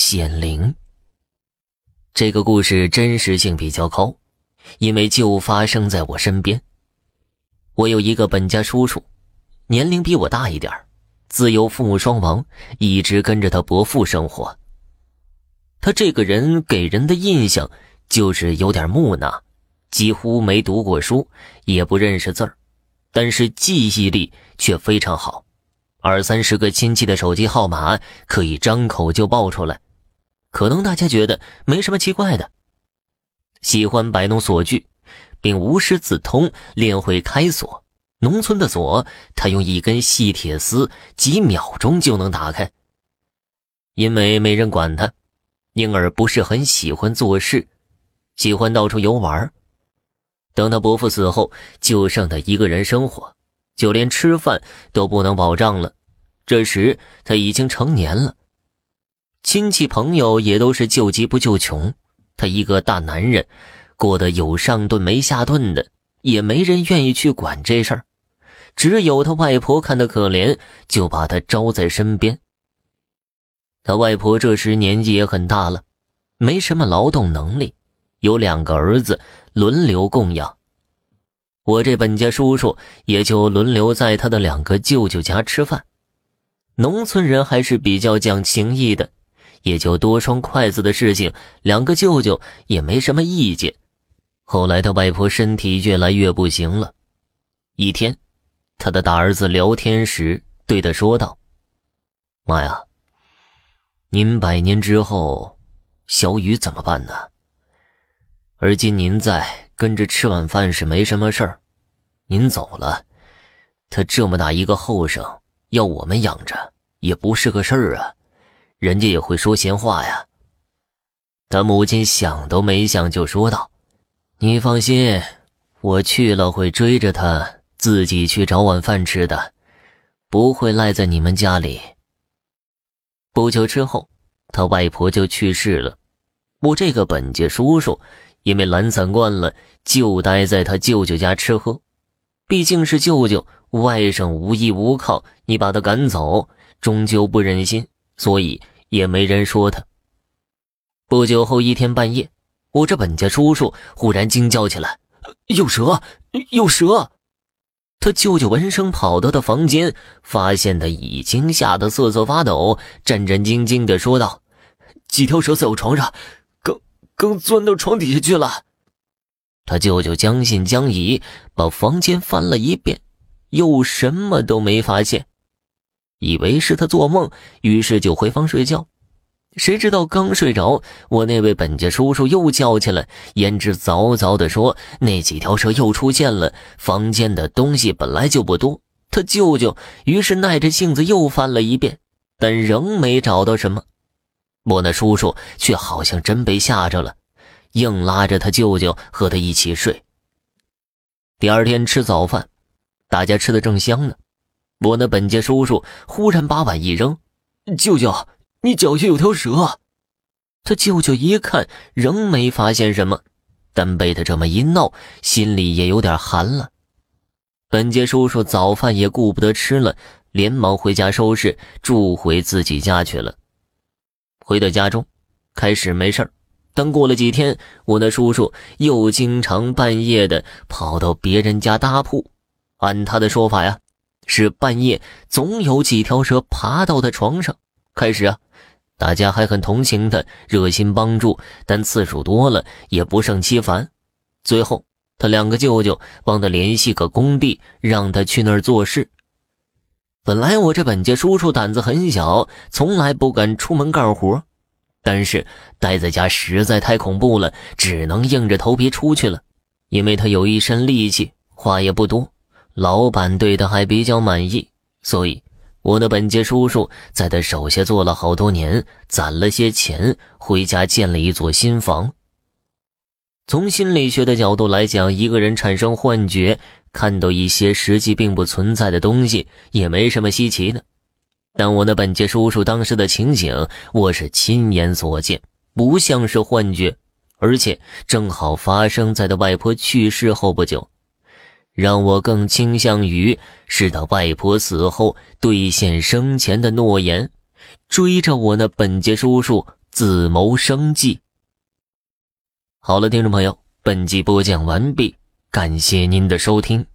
显灵。这个故事真实性比较高，因为就发生在我身边。我有一个本家叔叔，年龄比我大一点自幼父母双亡，一直跟着他伯父生活。他这个人给人的印象就是有点木讷，几乎没读过书，也不认识字儿，但是记忆力却非常好。二三十个亲戚的手机号码可以张口就报出来，可能大家觉得没什么奇怪的。喜欢摆弄锁具，并无师自通练会开锁。农村的锁，他用一根细铁丝几秒钟就能打开。因为没人管他，因而不是很喜欢做事，喜欢到处游玩。等他伯父死后，就剩他一个人生活。就连吃饭都不能保障了。这时他已经成年了，亲戚朋友也都是救急不救穷。他一个大男人，过得有上顿没下顿的，也没人愿意去管这事儿。只有他外婆看他可怜，就把他招在身边。他外婆这时年纪也很大了，没什么劳动能力，有两个儿子轮流供养。我这本家叔叔也就轮流在他的两个舅舅家吃饭。农村人还是比较讲情义的，也就多双筷子的事情，两个舅舅也没什么意见。后来他外婆身体越来越不行了，一天，他的大儿子聊天时对他说道：“妈呀，您百年之后，小雨怎么办呢？而今您在。”跟着吃晚饭是没什么事儿，您走了，他这么大一个后生，要我们养着也不是个事儿啊，人家也会说闲话呀。他母亲想都没想就说道：“你放心，我去了会追着他自己去找晚饭吃的，不会赖在你们家里。”不久之后，他外婆就去世了，我这个本家叔叔。因为懒散惯了，就待在他舅舅家吃喝。毕竟是舅舅，外甥无依无靠，你把他赶走，终究不忍心，所以也没人说他。不久后一天半夜，我这本家叔叔忽然惊叫起来：“有蛇！有蛇！”他舅舅闻声跑到他房间，发现他已经吓得瑟瑟发抖，战战兢兢地说道：“几条蛇在我床上。”刚钻到床底下去了，他舅舅将信将疑，把房间翻了一遍，又什么都没发现，以为是他做梦，于是就回房睡觉。谁知道刚睡着，我那位本家叔叔又叫起来，言之凿凿的说：“那几条蛇又出现了。”房间的东西本来就不多，他舅舅于是耐着性子又翻了一遍，但仍没找到什么。我那叔叔却好像真被吓着了，硬拉着他舅舅和他一起睡。第二天吃早饭，大家吃的正香呢，我那本家叔叔忽然把碗一扔：“舅舅，你脚下有条蛇。”他舅舅一看，仍没发现什么，但被他这么一闹，心里也有点寒了。本家叔叔早饭也顾不得吃了，连忙回家收拾，住回自己家去了。回到家中，开始没事，但过了几天，我那叔叔又经常半夜的跑到别人家搭铺。按他的说法呀，是半夜总有几条蛇爬到他床上。开始啊，大家还很同情他，热心帮助，但次数多了也不胜其烦。最后，他两个舅舅帮他联系个工地，让他去那儿做事。本来我这本家叔叔胆子很小，从来不敢出门干活，但是待在家实在太恐怖了，只能硬着头皮出去了。因为他有一身力气，话也不多，老板对他还比较满意，所以我的本家叔叔在他手下做了好多年，攒了些钱，回家建了一座新房。从心理学的角度来讲，一个人产生幻觉。看到一些实际并不存在的东西也没什么稀奇的，但我那本家叔叔当时的情景，我是亲眼所见，不像是幻觉，而且正好发生在他外婆去世后不久，让我更倾向于是他外婆死后兑现生前的诺言，追着我那本杰叔叔自谋生计。好了，听众朋友，本集播讲完毕，感谢您的收听。